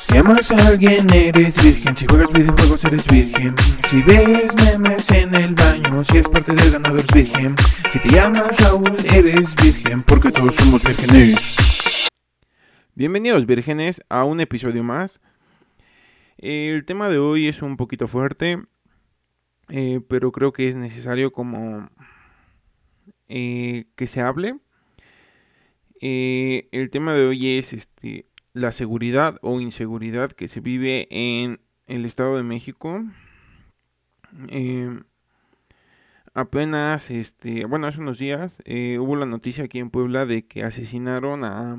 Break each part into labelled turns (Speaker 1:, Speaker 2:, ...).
Speaker 1: Si amas a alguien eres virgen, si juegas videojuegos eres virgen, si ves memes en el baño, si es parte del ganador virgen, si te llamas Raúl eres virgen, porque todos somos vírgenes.
Speaker 2: Bienvenidos vírgenes a un episodio más. El tema de hoy es un poquito fuerte, eh, pero creo que es necesario como eh, que se hable. Eh, el tema de hoy es este la seguridad o inseguridad que se vive en el Estado de México. apenas, este, bueno, hace unos días hubo la noticia aquí en Puebla de que asesinaron a,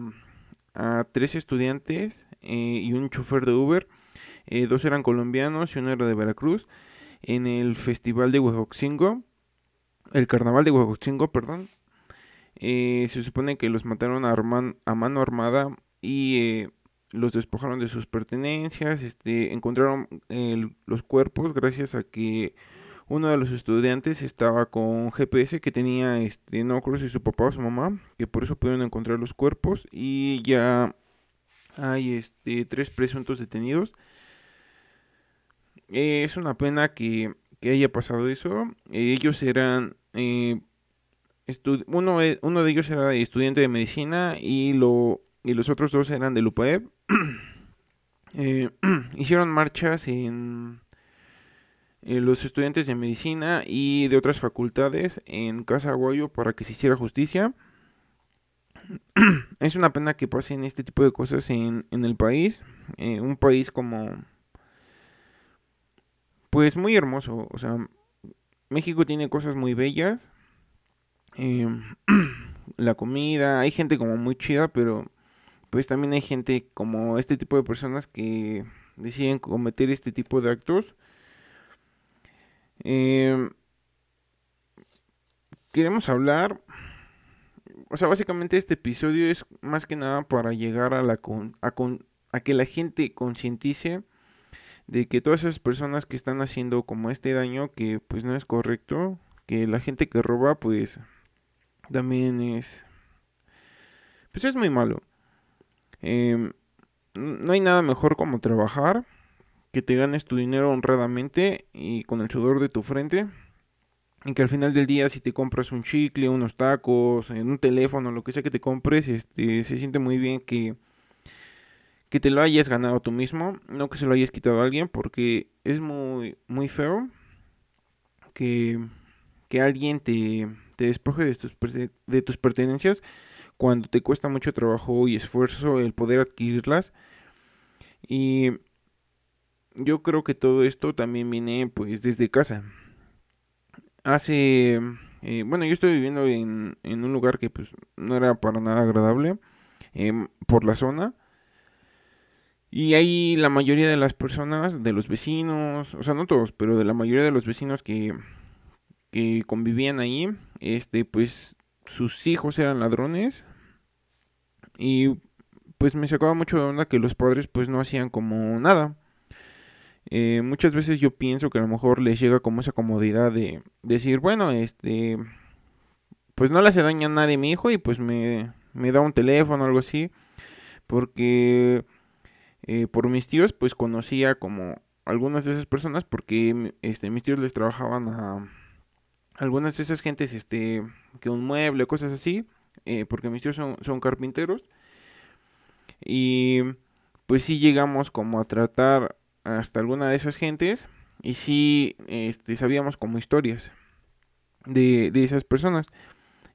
Speaker 2: a tres estudiantes y un chofer de Uber. dos eran colombianos y uno era de Veracruz en el Festival de Huejotzingo, el Carnaval de Huejotzingo, perdón. Eh, se supone que los mataron a, a mano armada y eh, los despojaron de sus pertenencias. Este, encontraron los cuerpos gracias a que uno de los estudiantes estaba con GPS que tenía, este, no recuerdo si su papá o su mamá, que por eso pudieron encontrar los cuerpos y ya hay este, tres presuntos detenidos. Eh, es una pena que, haya pasado eso. ellos eran... Eh, uno, uno de ellos era estudiante de medicina y, lo, y los otros dos eran de UPAEP. Eh, hicieron marchas en, los estudiantes de medicina y de otras facultades en Casa Aguayo para que se hiciera justicia. es una pena que pasen este tipo de cosas en, en el país. un país como pues muy hermoso. O sea, México tiene cosas muy bellas. Em, la comida, hay gente como muy chida, pero pues también hay gente como este tipo de personas que deciden cometer este tipo de actos. Em, queremos hablar, o sea, básicamente este episodio es más que nada para llegar a la a que la gente concientice de que todas esas personas que están haciendo como este daño que pues no es correcto, que la gente que roba pues también es pues es muy malo. Em, no hay nada mejor como trabajar, que te ganes tu dinero honradamente y con el sudor de tu frente. Y que al final del día si te compras un chicle, unos tacos, un teléfono, lo que sea que te compres, este, se siente muy bien que que te lo hayas ganado tú mismo, no que se lo hayas quitado a alguien, porque es muy, muy feo que, que alguien te, te despoje de tus, de tus pertenencias cuando te cuesta mucho trabajo y esfuerzo el poder adquirirlas. Y yo creo que todo esto también viene pues desde casa. Hace, eh, bueno, yo estoy viviendo en, en, un lugar que pues no era para nada agradable em, por la zona. Y ahí la mayoría de las personas, de los vecinos, o sea, no todos, pero de la mayoría de los vecinos que, que convivían ahí, este, pues sus hijos eran ladrones. Y pues me sacaba mucho de onda que los padres pues no hacían como nada. Eh, muchas veces yo pienso que a lo mejor les llega como esa comodidad de decir, bueno, este, pues no le hace daño a nadie mi hijo y pues me, me da un teléfono o algo así. Porque eh, por mis tíos, pues conocía como algunas de esas personas porque este, mis tíos les trabajaban a algunas de esas gentes, este, que un mueble, cosas así, eh, porque mis tíos son, son carpinteros. Y pues sí llegamos como a tratar hasta alguna de esas gentes y sí este, sabíamos como historias de, de esas personas.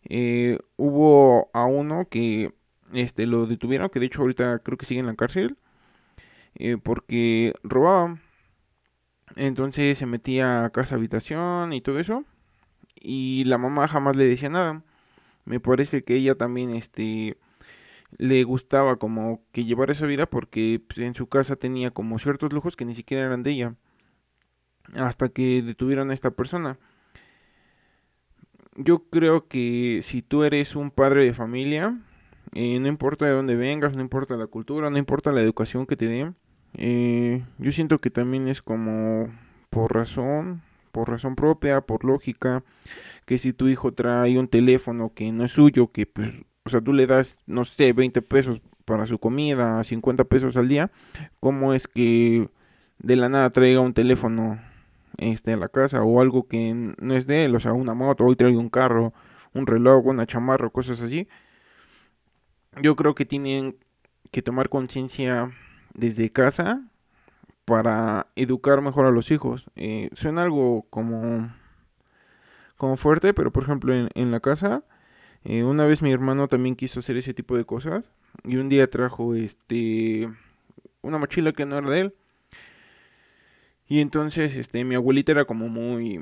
Speaker 2: Eh, hubo a uno que este, lo detuvieron, que de hecho ahorita creo que sigue en la cárcel. Eh, porque robaba. Entonces se metía a casa habitación y todo eso. Y la mamá jamás le decía nada. Me parece que ella también este le gustaba como que llevar esa vida porque pues, en su casa tenía como ciertos lujos que ni siquiera eran de ella. Hasta que detuvieron a esta persona. Yo creo que si tú eres un padre de familia, eh, no importa de dónde vengas, no importa la cultura, no importa la educación que te den, eh, yo siento que también es como por razón, por razón propia, por lógica, que si tu hijo trae un teléfono que no es suyo, que pues o sea, tú le das, no sé, 20 pesos para su comida, 50 pesos al día, ¿cómo es que de la nada traiga un teléfono este, a la casa o algo que no es de él, o sea, una moto, hoy trae un carro, un reloj, una chamarra, cosas así? Yo creo que tienen que tomar conciencia desde casa para educar mejor a los hijos. Eh, suena algo como, como fuerte, pero por ejemplo en, en la casa, eh, una vez mi hermano también quiso hacer ese tipo de cosas y un día trajo este una mochila que no era de él. Y entonces este mi abuelita era como muy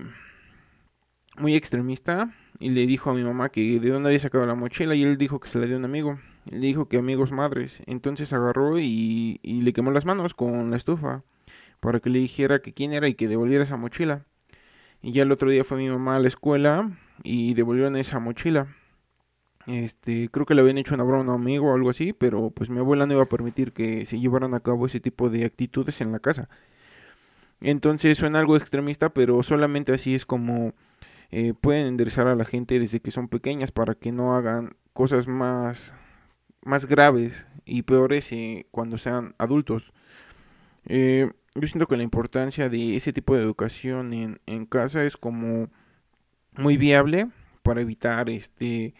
Speaker 2: muy extremista y le dijo a mi mamá que de dónde había sacado la mochila y él dijo que se la dio a un amigo. Le dijo que amigos madres. Entonces agarró y, y le quemó las manos con la estufa para que le dijera que quién era y que devolviera esa mochila. Y ya el otro día fue mi mamá a la escuela y devolvieron esa mochila. Este, creo que le habían hecho una broma a un amigo o algo así, pero pues mi abuela no iba a permitir que se llevaran a cabo ese tipo de actitudes en la casa. Entonces suena algo extremista, pero solamente así es como eh, pueden enderezar a la gente desde que son pequeñas para que no hagan cosas más, más graves y peores eh, cuando sean adultos. Eh, yo siento que la importancia de ese tipo de educación en, en casa es como muy viable para evitar este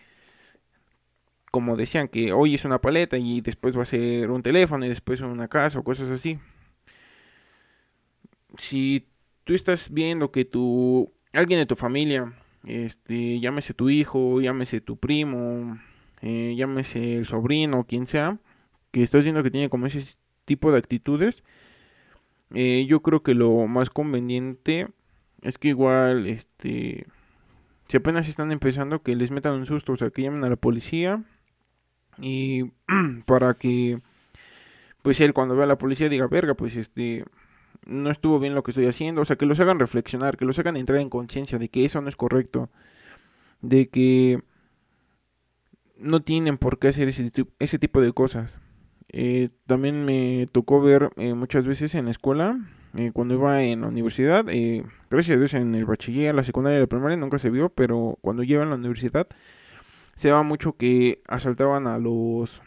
Speaker 2: como decían que hoy es una paleta y después va a ser un teléfono y después una casa o cosas así. Si tú estás viendo que tu alguien de tu familia, este, llámese tu hijo, llámese tu primo, eh, llámese el sobrino, quien sea, que estás viendo que tiene como ese tipo de actitudes, eh, yo creo que lo más conveniente es que igual, este, si apenas están empezando, que les metan un susto, o sea, que llamen a la policía y para que, pues él cuando vea a la policía diga, verga, pues este, no estuvo bien lo que estoy haciendo. O sea, que los hagan reflexionar, que los hagan entrar en conciencia de que eso no es correcto. De que no tienen por qué hacer ese, ese tipo de cosas. Eh, también me tocó ver eh, muchas veces en la escuela, eh, cuando iba en la universidad, gracias a Dios en el bachiller, la secundaria y la primaria nunca se vio, pero cuando lleva en la universidad se daba mucho que asaltaban a los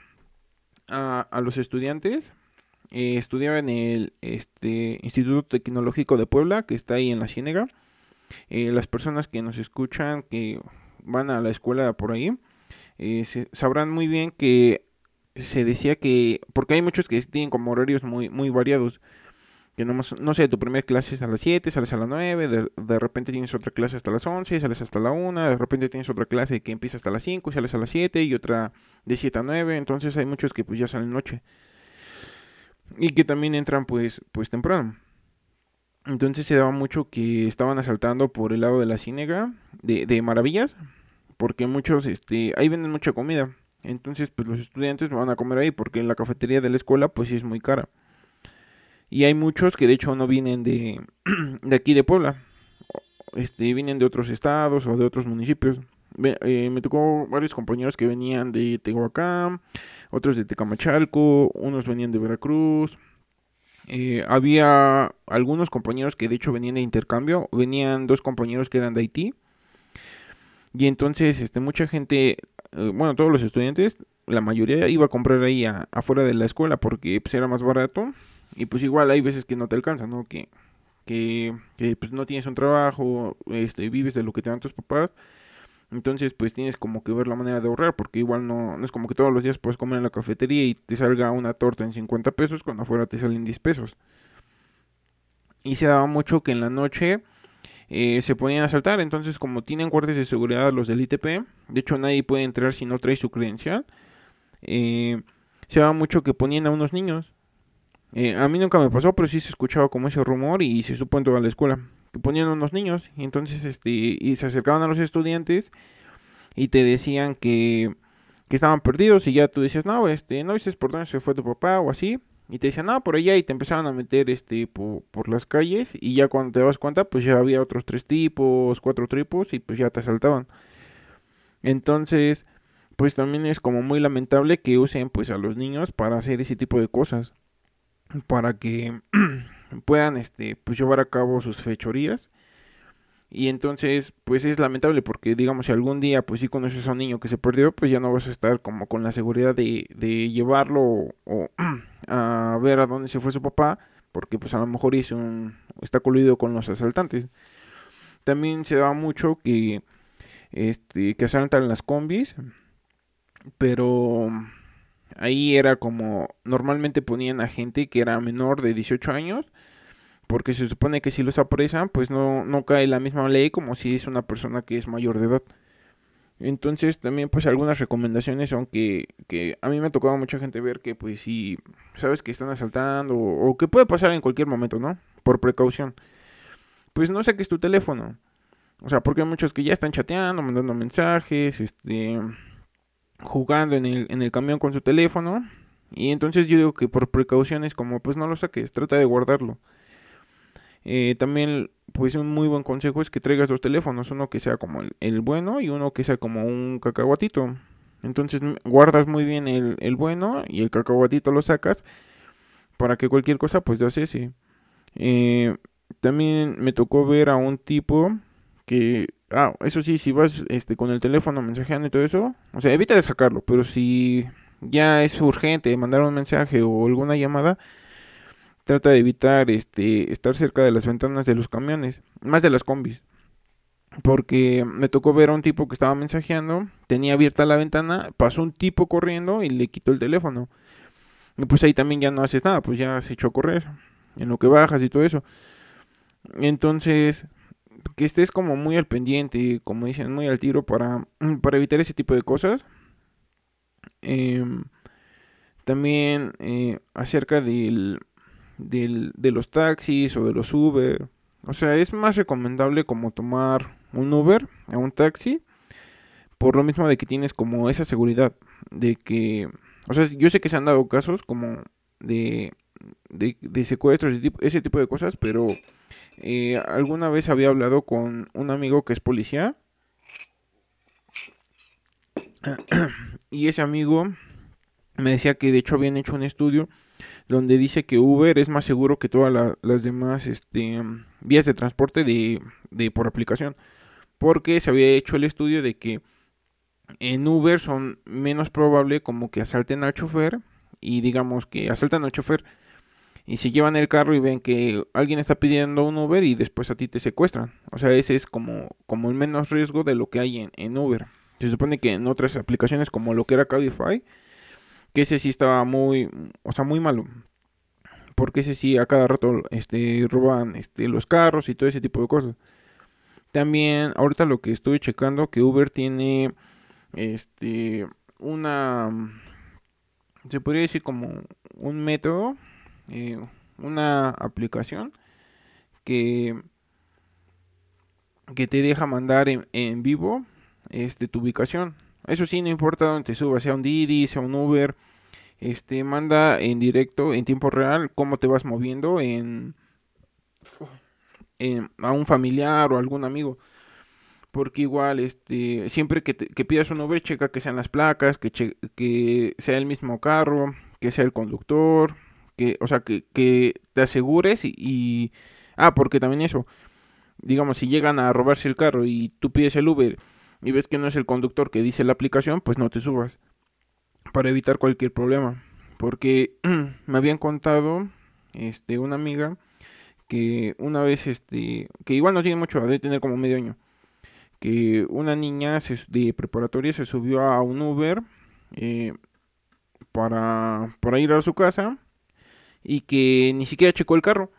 Speaker 2: a, los estudiantes eh, estudiaba en el este, Instituto Tecnológico de Puebla que está ahí en la Ciénega eh, las personas que nos escuchan que van a la escuela por ahí eh, sabrán muy bien que se decía que porque hay muchos que tienen como horarios muy muy variados que no, no sé, tu primera clase es a las 7, sales a las 9, de, de, repente tienes otra clase hasta las 11, sales hasta la 1, de repente tienes otra clase que empieza hasta las 5 y sales a las 7 y otra de 7 a 9, entonces hay muchos que pues ya salen noche. Y que también entran pues, pues temprano. Entonces se daba mucho que estaban asaltando por el lado de la Cínega, de, de Maravillas, porque muchos, este, ahí venden mucha comida. Entonces pues los estudiantes van a comer ahí porque en la cafetería de la escuela pues es muy cara. Y hay muchos que de hecho no vienen de, de aquí de Puebla. Este, vienen de otros estados o de otros municipios. Eh, me tocó varios compañeros que venían de Tehuacán, otros de Tecamachalco, unos venían de Veracruz. Eh, había algunos compañeros que de hecho venían de intercambio, venían dos compañeros que eran de Haití. Y entonces este, mucha gente, eh, bueno, todos los estudiantes, la mayoría iba a comprar ahí afuera de la escuela porque pues, era más barato y pues igual hay veces que no te alcanza, ¿no? Que, que, pues no tienes un trabajo, este, vives de lo que te dan tus papás. Entonces, pues tienes como que ver la manera de ahorrar, porque igual no, no es como que todos los días puedes comer en la cafetería y te salga una torta en 50 pesos cuando afuera te salen 10 pesos. Y se daba mucho que en la noche eh, se ponían a saltar, entonces como tienen guardias de seguridad los del ITP, de hecho nadie puede entrar si no trae su credencial, eh, se daba mucho que ponían a unos niños eh, a mí nunca me pasó, pero sí se escuchaba como ese rumor y se supo en toda la escuela. Que ponían unos niños y entonces este, y se acercaban a los estudiantes y te decían que, que estaban perdidos y ya tú decías, no, este, no viste por dónde se fue tu papá o así. Y te decían, no, por allá y te empezaban a meter este por, por las calles y ya cuando te das cuenta pues ya había otros tres tipos, cuatro tipos y pues ya te asaltaban. Entonces, pues también es como muy lamentable que usen pues a los niños para hacer ese tipo de cosas para que puedan este pues llevar a cabo sus fechorías Y entonces, pues es lamentable porque, digamos, si algún día, pues sí conoces a un niño que se perdió, pues ya no vas a estar como con la seguridad de, de llevarlo o, a ver a dónde se fue su papá, porque pues a lo mejor un, está coludido con los asaltantes. También se daba mucho que, este, que asaltan las combis, pero ahí era como, normalmente ponían a gente que era menor de 18 años, porque se supone que si los apresan, pues no, no cae la misma ley como si es una persona que es mayor de edad. Entonces también pues algunas recomendaciones son que, a mí me ha tocado mucha gente ver que pues si sabes que están asaltando o, o que puede pasar en cualquier momento, ¿no? Por precaución. Pues no saques tu teléfono. O sea, porque hay muchos que ya están chateando, mandando mensajes, este jugando en el, en el camión con su teléfono. Y entonces yo digo que por precauciones como pues no lo saques, trata de guardarlo. Eh, también, pues un muy buen consejo es que traigas dos teléfonos, uno que sea como el, bueno y uno que sea como un cacahuatito. Entonces guardas muy bien el, el, bueno y el cacahuatito lo sacas para que cualquier cosa pues ya ese. Eh, también me tocó ver a un tipo que, ah, eso sí, si vas este, con el teléfono mensajeando y todo eso, o sea, evita de sacarlo, pero si ya es urgente mandar un mensaje o alguna llamada, trata de evitar este estar cerca de las ventanas de los camiones, más de las combis. Porque me tocó ver a un tipo que estaba mensajeando, tenía abierta la ventana, pasó un tipo corriendo y le quitó el teléfono. Y pues ahí también ya no haces nada, pues ya se echó a correr, en lo que bajas y todo eso. Entonces, que estés como muy al pendiente, como dicen, muy al tiro para, para evitar ese tipo de cosas. Em, también eh, acerca del, del, de los taxis o de los Uber. O sea, es más recomendable como tomar un Uber a un taxi. Por lo mismo de que tienes como esa seguridad de que... O sea, yo sé que se han dado casos como de, de, de secuestros, ese tipo de cosas, pero eh, alguna vez había hablado con un amigo que es policía. y ese amigo me decía que de hecho habían hecho un estudio donde dice que Uber es más seguro que todas las demás este, vías de transporte de, por aplicación. Porque se había hecho el estudio de que en Uber son menos probable como que asalten al chofer y digamos que asaltan al chofer y se llevan el carro y ven que alguien está pidiendo un Uber y después a ti te secuestran. O sea, ese es como, como el menos riesgo de lo que hay en, en Uber. Se supone que en otras aplicaciones como lo que era Cabify, que ese sí estaba muy, o sea, muy malo. Porque ese sí a cada rato este, roban este, los carros y todo ese tipo de cosas. También, ahorita lo que estoy checando, que Uber tiene este una se podría decir como un método eh, una aplicación que que te deja mandar en, vivo este tu ubicación. Eso sí no importa dónde te subas sea un Didi sea un Uber este manda en directo en tiempo real cómo te vas moviendo en, a un familiar o algún amigo. Porque igual este siempre que, que pidas un Uber checa que sean las placas que, que sea el mismo carro que sea el conductor que o sea que, que te asegures y, ah porque también eso digamos si llegan a robarse el carro y tú pides el Uber y ves que no es el conductor que dice la aplicación pues no te subas para evitar cualquier problema. Porque me habían contado este una amiga que una vez este que igual no tiene mucho, de tener como medio año, que una niña de preparatoria se subió a un Uber eh, para, para ir a su casa y que ni siquiera checó el carro,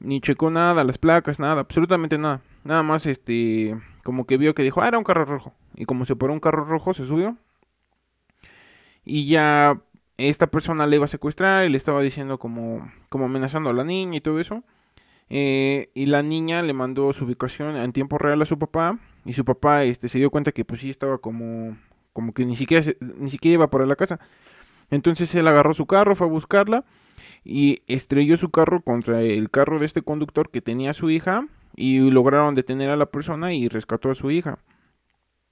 Speaker 2: ni checó nada, las placas, nada, absolutamente nada. Nada más este como que vio que dijo, ah, era un carro rojo. Y como se paró un carro rojo, se subió y ya esta persona le iba a secuestrar y le estaba diciendo como, como amenazando a la niña y todo eso. Eh, y la niña le mandó su ubicación en tiempo real a su papá y su papá este, se dio cuenta que pues sí estaba como, como que ni siquiera, ni siquiera iba por la casa. Entonces él agarró su carro, fue a buscarla y estrelló su carro contra el carro de este conductor que tenía a su hija y lograron detener a la persona y rescató a su hija.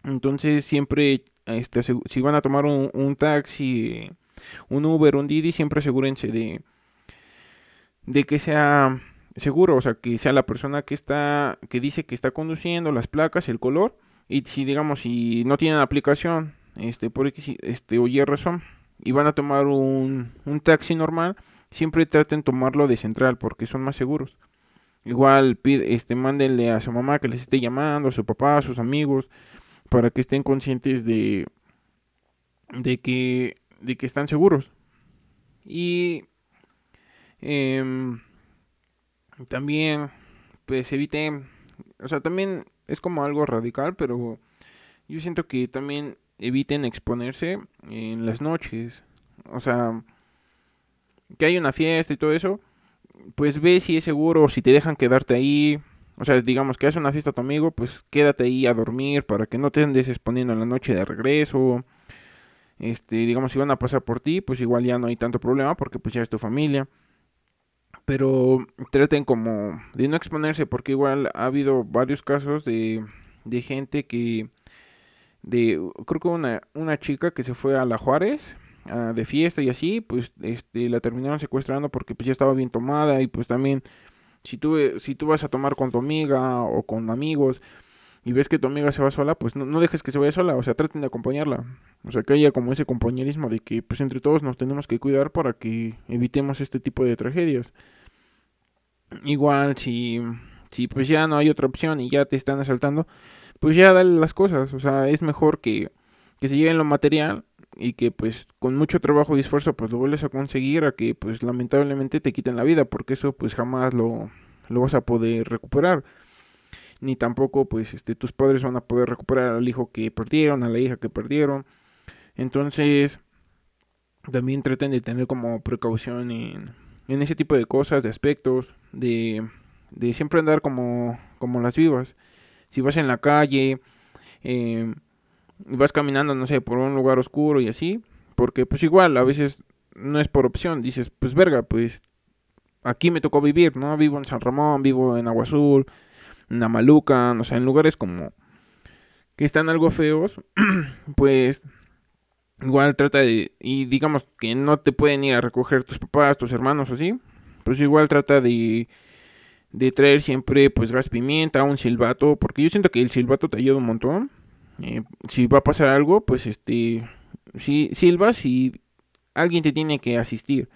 Speaker 2: Entonces siempre este, si van a tomar un, taxi, un Uber, un Didi, siempre asegúrense de, de que sea seguro, o sea, que sea la persona que está, que dice que está conduciendo, las placas, el color, y si digamos, si no tienen aplicación, este, por este, oye razón, y van a tomar un, un taxi normal, siempre traten tomarlo de central, porque son más seguros. Igual, pide, este, mándenle a su mamá que les esté llamando, a su papá, a sus amigos, para que estén conscientes de, de que, de que están seguros. Y em, también, pues eviten, o sea, también es como algo radical, pero yo siento que también eviten exponerse en las noches. O sea, que hay una fiesta y todo eso, pues ve si es seguro, si te dejan quedarte ahí. O sea, digamos que hace una fiesta a tu amigo, pues quédate ahí a dormir para que no te andes exponiendo en la noche de regreso. Este, digamos, si van a pasar por ti, pues igual ya no hay tanto problema porque pues ya es tu familia. Pero traten como de no exponerse porque igual ha habido varios casos de, de gente que... De, creo que una, una chica que se fue a La Juárez de fiesta y así, pues este, la terminaron secuestrando porque pues ya estaba bien tomada y pues también si tú, si tú vas a tomar con tu amiga o con amigos y ves que tu amiga se va sola, pues no, no, dejes que se vaya sola, o sea, traten de acompañarla. O sea, que haya como ese compañerismo de que pues entre todos nos tenemos que cuidar para que evitemos este tipo de tragedias. Igual si, si pues ya no hay otra opción y ya te están asaltando, pues ya dale las cosas, o sea, es mejor que, que se lleven lo material y que pues con mucho trabajo y esfuerzo pues lo vuelves a conseguir a que pues lamentablemente te quiten la vida porque eso pues jamás lo, lo vas a poder recuperar ni tampoco pues este tus padres van a poder recuperar al hijo que perdieron, a la hija que perdieron. Entonces, también traten de tener como precaución en, en ese tipo de cosas, de aspectos, de, de siempre andar como, como las vivas. Si vas en la calle, eh, vas caminando, no sé, por un lugar oscuro y así, porque pues igual a veces no es por opción, dices, pues verga, pues aquí me tocó vivir, ¿no? Vivo en San Ramón, vivo en Agua Azul, en Amaluca, o sea, en lugares como que están algo feos, pues igual trata de, y digamos que no te pueden ir a recoger tus papás, tus hermanos así, pues igual trata de, de traer siempre pues gas pimienta, un silbato, porque yo siento que el silbato te ayuda un montón, eh, si va a pasar algo, pues este, si silbas y alguien te tiene que asistir.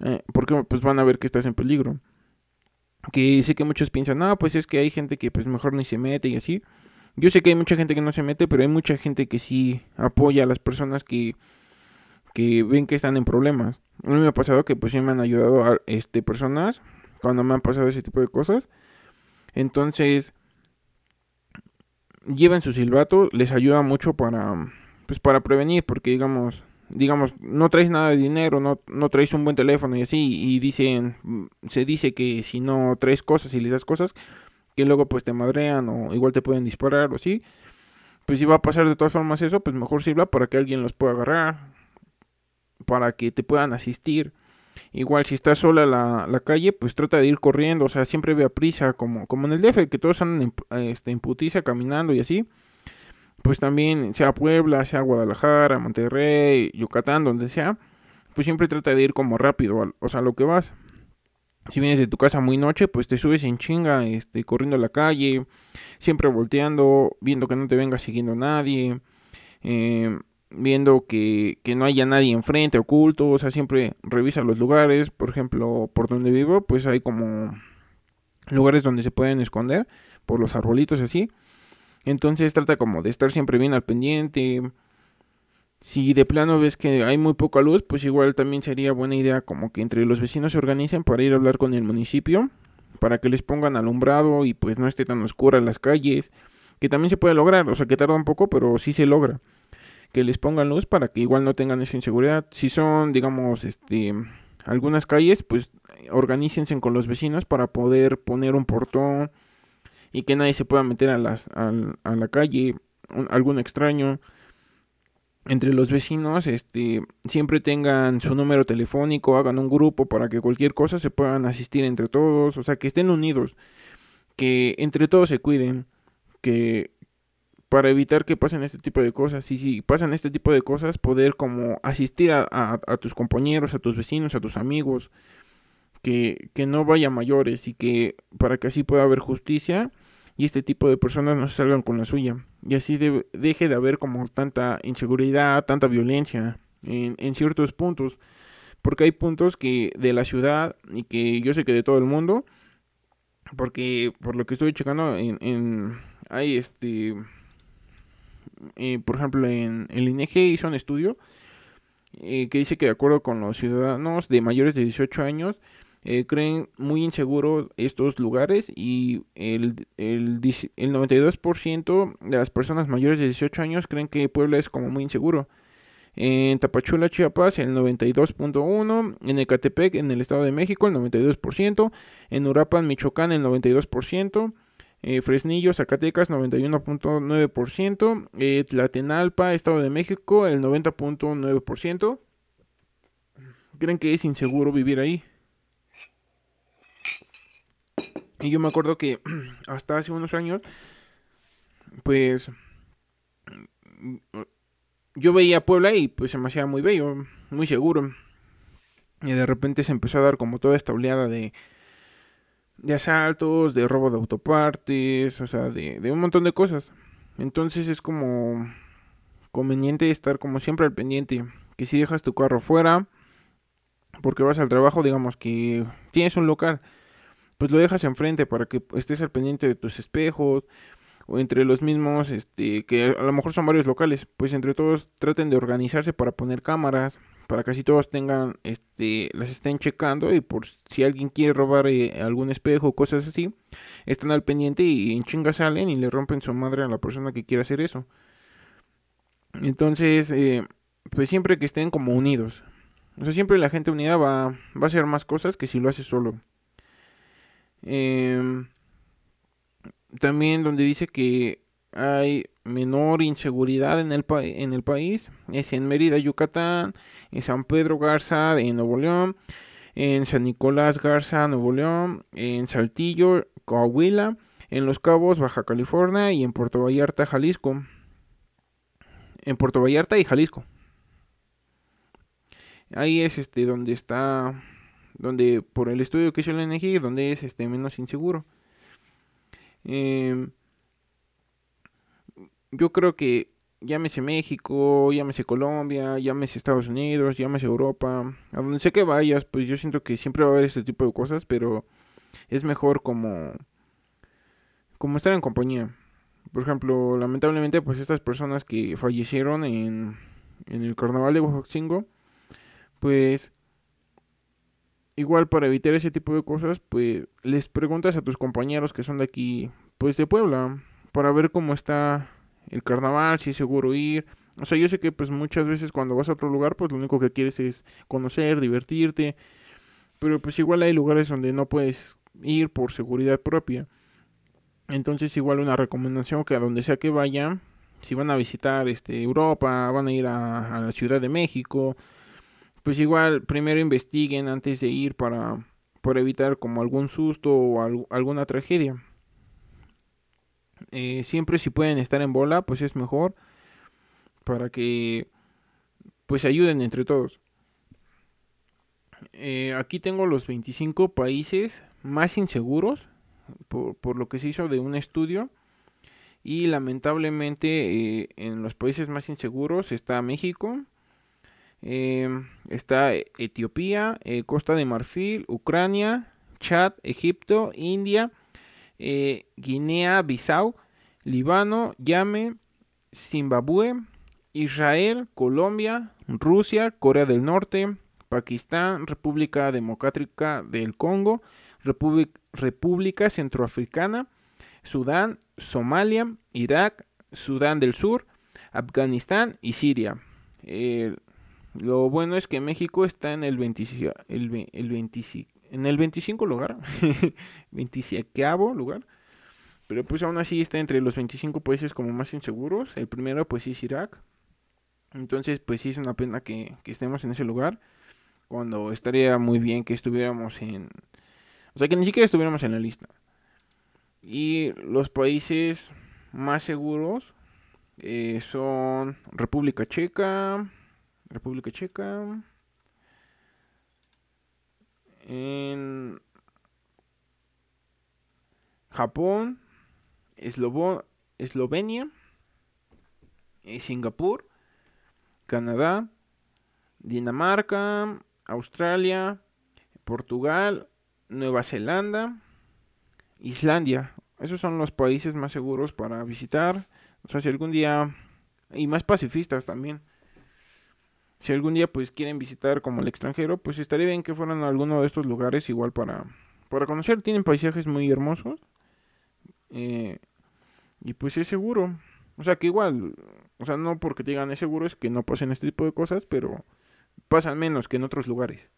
Speaker 2: Eh, porque pues van a ver que estás en peligro. Que sé que muchos piensan, no, pues es que hay gente que pues mejor ni se mete y así. Yo sé que hay mucha gente que no se mete, pero hay mucha gente que sí apoya a las personas que, que ven que están en problemas. A mí me ha pasado que pues sí me han ayudado a este, personas cuando me han pasado ese tipo de cosas. Entonces, lleven su silbato, les ayuda mucho para, pues para prevenir, porque digamos, digamos, no traes nada de dinero, no, no traes un buen teléfono y así, y dicen, se dice que si no traes cosas y les das cosas, que luego pues te madrean o igual te pueden disparar o así, pues si va a pasar de todas formas eso, pues mejor sirva para que alguien los pueda agarrar, para que te puedan asistir. Igual si estás sola la, la calle, pues trata de ir corriendo, o sea, siempre ve a prisa, como, como en el DF, que todos andan en, este, en putiza caminando y así. Pues también, sea Puebla, sea Guadalajara, Monterrey, Yucatán, donde sea, pues siempre trata de ir como rápido, o sea, lo que vas. Si vienes de tu casa muy noche, pues te subes en chinga, este, corriendo a la calle, siempre volteando, viendo que no te venga siguiendo nadie. Eh, viendo que, que, no haya nadie enfrente, oculto, o sea, siempre revisa los lugares, por ejemplo, por donde vivo, pues hay como lugares donde se pueden esconder, por los arbolitos así, entonces trata como de estar siempre bien al pendiente, si de plano ves que hay muy poca luz, pues igual también sería buena idea como que entre los vecinos se organicen para ir a hablar con el municipio, para que les pongan alumbrado y pues no esté tan oscura las calles, que también se puede lograr, o sea que tarda un poco, pero sí se logra que les pongan luz para que igual no tengan esa inseguridad. Si son, digamos, este, algunas calles, pues organícense con los vecinos para poder poner un portón y que nadie se pueda meter a, las, a, la calle, algún extraño. Entre los vecinos, este, siempre tengan su número telefónico, hagan un grupo para que cualquier cosa se puedan asistir entre todos, o sea, que estén unidos, que entre todos se cuiden, que para evitar que pasen este tipo de cosas. Y si pasan este tipo de cosas, poder como asistir a, tus compañeros, a tus vecinos, a tus amigos, que, que no vaya a mayores y que para que así pueda haber justicia y este tipo de personas no salgan con la suya y así deje de haber como tanta inseguridad, tanta violencia en, en, ciertos puntos porque hay puntos que de la ciudad y que yo sé que de todo el mundo porque por lo que estoy checando en, en hay este eh, por ejemplo en el INEG hizo un estudio eh, que dice que de acuerdo con los ciudadanos de mayores de 18 años eh, creen muy inseguros estos lugares y el, el, el 92% de las personas mayores de 18 años creen que Puebla es como muy inseguro. En Tapachula, Chiapas, el 92.1%. En Ecatepec, en el Estado de México, el 92%. En Urapan, Michoacán, el 92%. Eh, Fresnillo, Zacatecas, 91.9%. Eh, Tlatenalpa, Estado de México, el 90.9%. Creen que es inseguro vivir ahí. Y yo me acuerdo que hasta hace unos años, pues yo veía Puebla y pues se me hacía muy bello, muy seguro. Y de repente se empezó a dar como toda esta oleada de, de asaltos, de robo de autopartes, o sea, de, de un montón de cosas. Entonces es como conveniente estar como siempre al pendiente. Que si dejas tu carro fuera, porque vas al trabajo, digamos que tienes un local pues lo dejas enfrente para que estés al pendiente de tus espejos o entre los mismos, este, que a lo mejor son varios locales, pues entre todos traten de organizarse para poner cámaras, para que así todos tengan, este, las estén checando y por si alguien quiere robar eh, algún espejo o cosas así, están al pendiente y en chinga salen y le rompen su madre a la persona que quiera hacer eso. Entonces, eh, pues siempre que estén como unidos. O sea, siempre la gente unida va, va a hacer más cosas que si lo hace solo. Em, también donde dice que hay menor inseguridad en el, en el país es en Mérida, Yucatán, en San Pedro Garza, en Nuevo León, en San Nicolás Garza, Nuevo León, en Saltillo, Coahuila, en Los Cabos, Baja California y en Puerto Vallarta, Jalisco. En Puerto Vallarta y Jalisco. Ahí es este donde está donde por el estudio que hizo la energía, donde es este menos inseguro. Em, yo creo que llámese México, llámese Colombia, llámese Estados Unidos, llámese Europa, a donde sé que vayas, pues yo siento que siempre va a haber este tipo de cosas, pero es mejor como como estar en compañía. Por ejemplo, lamentablemente, pues estas personas que fallecieron en, en el carnaval de Oaxaca, pues igual para evitar ese tipo de cosas, pues les preguntas a tus compañeros que son de aquí, pues de Puebla, para ver cómo está el carnaval, si es seguro ir. O sea, yo sé que pues muchas veces cuando vas a otro lugar, pues lo único que quieres es conocer, divertirte, pero pues igual hay lugares donde no puedes ir por seguridad propia. Entonces igual una recomendación que a donde sea que vayan, si van a visitar este Europa, van a ir a, la Ciudad de México, pues igual primero investiguen antes de ir para, evitar como algún susto o alguna tragedia. Eh, siempre si pueden estar en bola, pues es mejor para que pues ayuden entre todos. Eh, aquí tengo los 25 países más inseguros por, por, lo que se hizo de un estudio y lamentablemente eh, en los países más inseguros está México, Em, está Etiopía, Costa de Marfil, Ucrania, Chad, Egipto, India, eh, Líbano, Yemen, Zimbabue, Israel, Colombia, Rusia, Corea del Norte, Pakistán, República Democrática del Congo, República Centroafricana, Sudán, Somalia, Irak, Sudán del Sur, Afganistán y Siria. Lo bueno es que México está en el 25, el, el en el 25 lugar, 27 lugar. Pero pues aún así está entre los 25 países como más inseguros. El primero pues es Irak. Entonces pues sí es una pena que, que estemos en ese lugar. Cuando estaría muy bien que estuviéramos en... O sea que ni siquiera estuviéramos en la lista. Y los países más seguros eh, son República Checa, República Checa, en Japón, Eslovenia, eh, Singapur, Canadá, Dinamarca, Australia, Portugal, Nueva Zelanda, Islandia. Esos son los países más seguros para visitar. O sea, si algún día... Y más pacifistas también. Si algún día pues quieren visitar como el extranjero, pues estaría bien que fueran a alguno de estos lugares igual para, para conocer. Tienen paisajes muy hermosos. Eh, y pues es seguro. O sea que igual, o sea, no porque te digan es seguro es que no pasen este tipo de cosas, pero pasan menos que en otros lugares.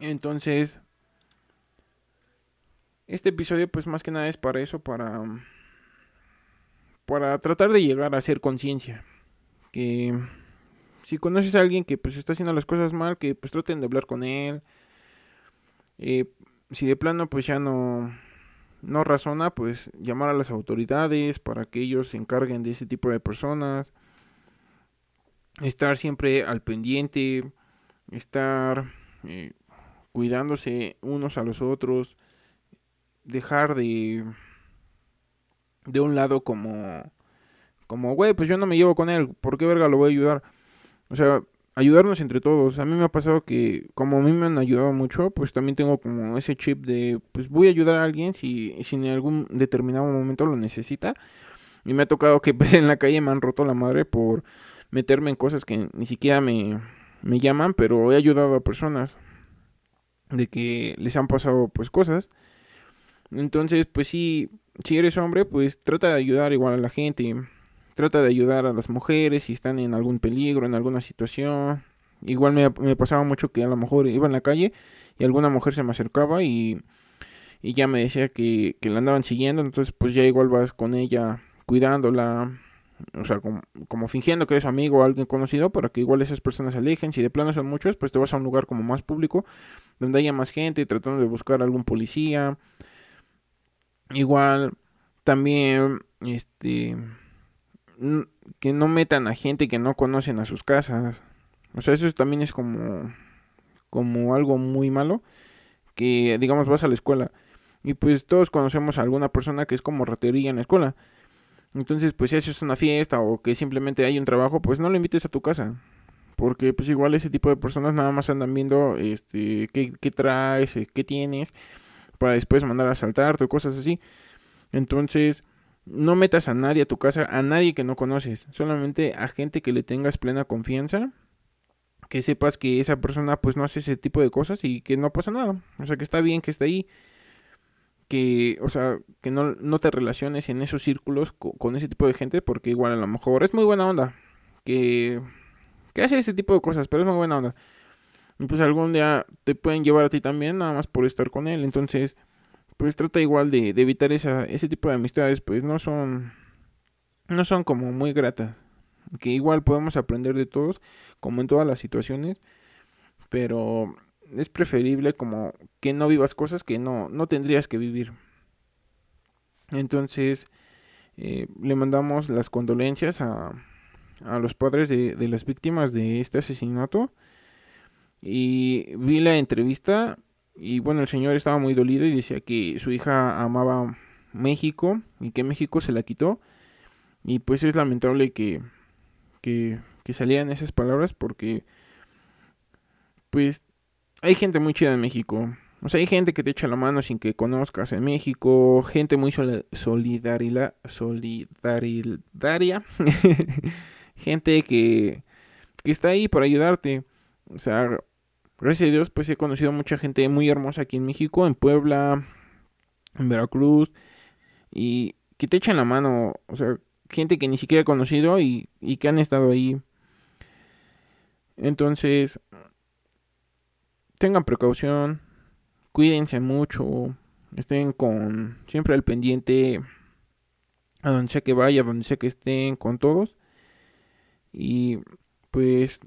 Speaker 2: Entonces, este episodio pues más que nada es para eso, para para tratar de llegar a hacer conciencia. Que si conoces a alguien que pues está haciendo las cosas mal, que pues traten de hablar con él. Eh, si de plano pues ya no no razona, pues llamar a las autoridades para que ellos se encarguen de ese tipo de personas. Estar siempre al pendiente, estar eh, cuidándose unos a los otros, dejar de de un lado como como güey, pues yo no me llevo con él, ¿por qué verga lo voy a ayudar? O sea, ayudarnos entre todos. A mí me ha pasado que como a mí me han ayudado mucho, pues también tengo como ese chip de, pues voy a ayudar a alguien si, si en algún determinado momento lo necesita. Y me ha tocado que pues en la calle me han roto la madre por meterme en cosas que ni siquiera me, me llaman, pero he ayudado a personas de que les han pasado pues cosas. Entonces, pues sí, si eres hombre, pues trata de ayudar igual a la gente trata de ayudar a las mujeres si están en algún peligro, en alguna situación. Igual me, pasaba mucho que a lo mejor iba en la calle y alguna mujer se me acercaba y, y ya me decía que, que la andaban siguiendo, entonces pues ya igual vas con ella cuidándola, o sea, como, como, fingiendo que eres amigo o alguien conocido para que igual esas personas se alejen. Si de plano son muchos, pues te vas a un lugar como más público, donde haya más gente, tratando de buscar algún policía. Igual también, este, que no metan a gente que no conocen a sus casas. O sea, eso también es como, como algo muy malo. Que, digamos, vas a la escuela y pues todos conocemos a alguna persona que es como ratería en la escuela. Entonces, pues si haces una fiesta o que simplemente hay un trabajo, pues no lo invites a tu casa. Porque pues igual ese tipo de personas nada más andan viendo este qué, qué traes, eh, qué tienes, para después mandar a asaltarte o cosas así. Entonces, no metas a nadie a tu casa, a nadie que no conoces, solamente a gente que le tengas plena confianza, que sepas que esa persona pues no hace ese tipo de cosas y que no pasa nada, o sea que está bien que esté ahí, que, o sea, que no, no te relaciones en esos círculos con, ese tipo de gente porque igual a lo mejor es muy buena onda, que, que hace ese tipo de cosas, pero es muy buena onda. Y pues algún día te pueden llevar a ti también, nada más por estar con él, entonces pues trata igual de, evitar esa, ese tipo de amistades, pues no son, no son como muy gratas. Que igual podemos aprender de todos, como en todas las situaciones, pero es preferible como que no vivas cosas que no, no tendrías que vivir. Entonces, eh, le mandamos las condolencias a, a los padres de, de las víctimas de este asesinato. Y vi la entrevista y bueno, el señor estaba muy dolido y decía que su hija amaba México y que México se la quitó. Y pues es lamentable que, que, que salieran esas palabras porque pues hay gente muy chida en México. O sea, hay gente que te echa la mano sin que conozcas en México, gente muy solidaria, solidaria, gente que, que está ahí para ayudarte. O sea, gracias a Dios, pues he conocido mucha gente muy hermosa aquí en México, en Puebla, en Veracruz, y que te echan la mano, o sea, gente que ni siquiera he conocido y, y que han estado ahí. Entonces, tengan precaución, cuídense mucho, estén con siempre al pendiente a donde sea que vaya, a donde sea que estén con todos. Y pues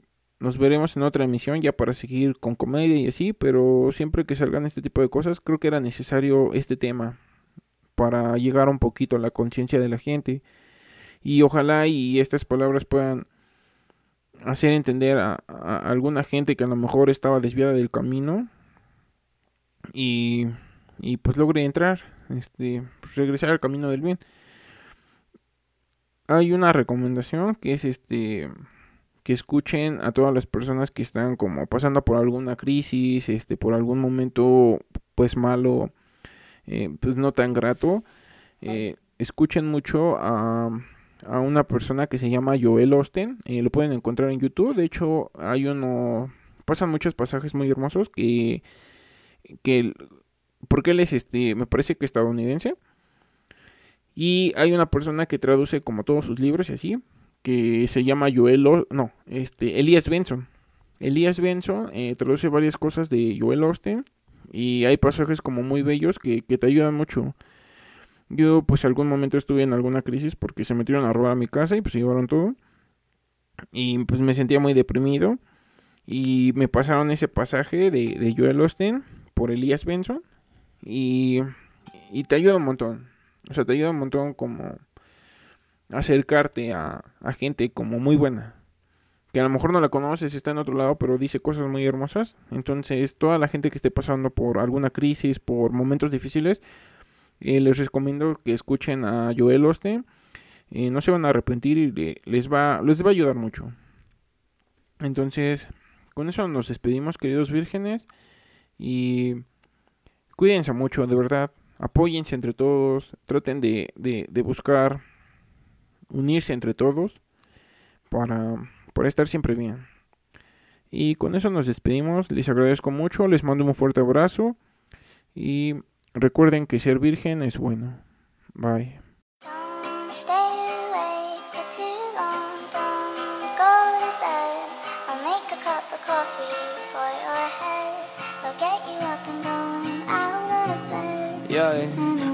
Speaker 2: nos veremos en otra emisión ya para seguir con comedia y así, pero siempre que salgan este tipo de cosas creo que era necesario este tema para llegar un poquito a la conciencia de la gente y ojalá y estas palabras puedan hacer entender a, alguna gente que a lo mejor estaba desviada del camino y, y pues logré entrar, este, pues, regresar al camino del bien. Hay una recomendación que es este que escuchen a todas las personas que están como pasando por alguna crisis, este, por algún momento pues malo, eh, pues no tan grato. Eh, escuchen mucho a, a, una persona que se llama Joel Osten, eh, lo pueden encontrar en YouTube, de hecho hay uno, pasan muchos pasajes muy hermosos que, que porque él es este, me parece que estadounidense. Y hay una persona que traduce como todos sus libros y así que se llama Joel, no, este, Elias Benson. Elias Benson eh, traduce varias cosas de Joel Austin y hay pasajes como muy bellos que, te ayudan mucho. Yo pues algún momento estuve en alguna crisis porque se metieron a robar a mi casa y pues se llevaron todo. Y pues me sentía muy deprimido. Y me pasaron ese pasaje de, de Joel Austin por Elias Benson. Y, y te ayuda un montón. O sea, te ayuda un montón como acercarte a, gente como muy buena. Que a lo mejor no la conoces, está en otro lado, pero dice cosas muy hermosas. Entonces, toda la gente que esté pasando por alguna crisis, por momentos difíciles, eh, les recomiendo que escuchen a Joel Oste. Eh, no se van a arrepentir y les, va, les va a ayudar mucho. Entonces, con eso nos despedimos, queridos vírgenes. Y cuídense mucho, de verdad. Apóyense entre todos. Traten de, de, de buscar unirse entre todos para, estar siempre bien. Y con eso nos despedimos. Les agradezco mucho. Les mando un fuerte abrazo. Y recuerden que ser virgen es bueno. Bye.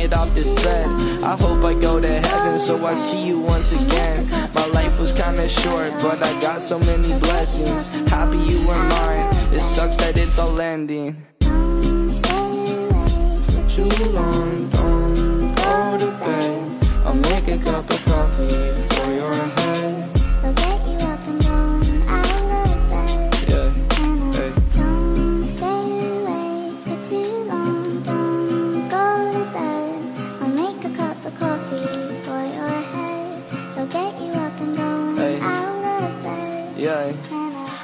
Speaker 3: it off this bed. I hope I go to heaven So I see you once again. My life was kinda short But I got so many blessings. Happy you were mine. It sucks that it's all ending. For too long, don't go to bed. I'll make a cup of coffee